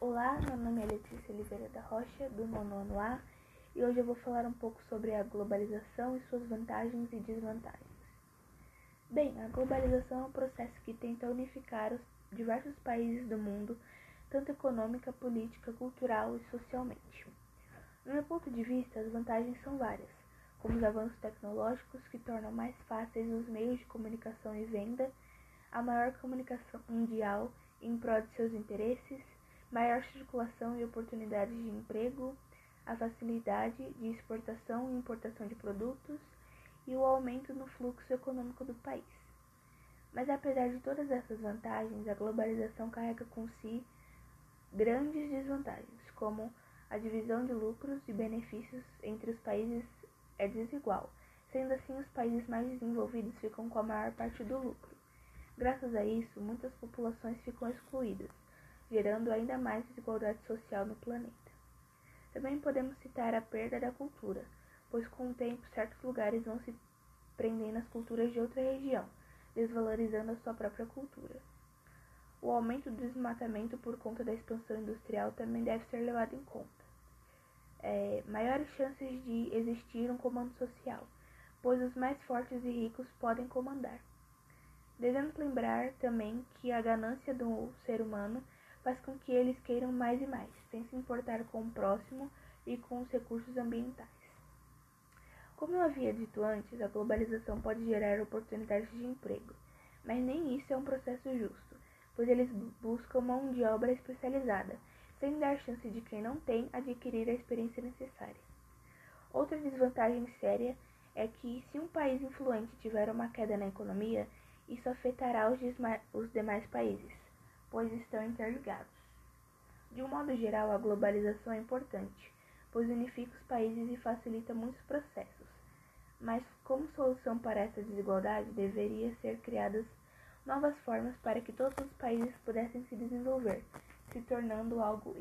Olá, meu nome é Letícia Oliveira da Rocha, do nono A, e hoje eu vou falar um pouco sobre a globalização e suas vantagens e desvantagens. Bem, a globalização é um processo que tenta unificar os diversos países do mundo, tanto econômica, política, cultural e socialmente. No meu ponto de vista, as vantagens são várias, como os avanços tecnológicos que tornam mais fáceis os meios de comunicação e venda, a maior comunicação mundial em prol de seus interesses, maior circulação e oportunidades de emprego, a facilidade de exportação e importação de produtos e o aumento no fluxo econômico do país. Mas apesar de todas essas vantagens, a globalização carrega com si grandes desvantagens, como a divisão de lucros e benefícios entre os países é desigual, sendo assim os países mais desenvolvidos ficam com a maior parte do lucro. Graças a isso, muitas populações ficam excluídas, gerando ainda mais desigualdade social no planeta. Também podemos citar a perda da cultura, pois com o tempo certos lugares vão se prendendo às culturas de outra região, desvalorizando a sua própria cultura. O aumento do desmatamento por conta da expansão industrial também deve ser levado em conta. É, maiores chances de existir um comando social, pois os mais fortes e ricos podem comandar. Devemos lembrar também que a ganância do ser humano faz com que eles queiram mais e mais, sem se importar com o próximo e com os recursos ambientais. Como eu havia dito antes, a globalização pode gerar oportunidades de emprego, mas nem isso é um processo justo, pois eles buscam mão de obra especializada, sem dar chance de quem não tem adquirir a experiência necessária. Outra desvantagem séria é que, se um país influente tiver uma queda na economia, isso afetará os, os demais países pois estão interligados. De um modo geral, a globalização é importante, pois unifica os países e facilita muitos processos. Mas, como solução para essa desigualdade, deveria ser criadas novas formas para que todos os países pudessem se desenvolver, se tornando algo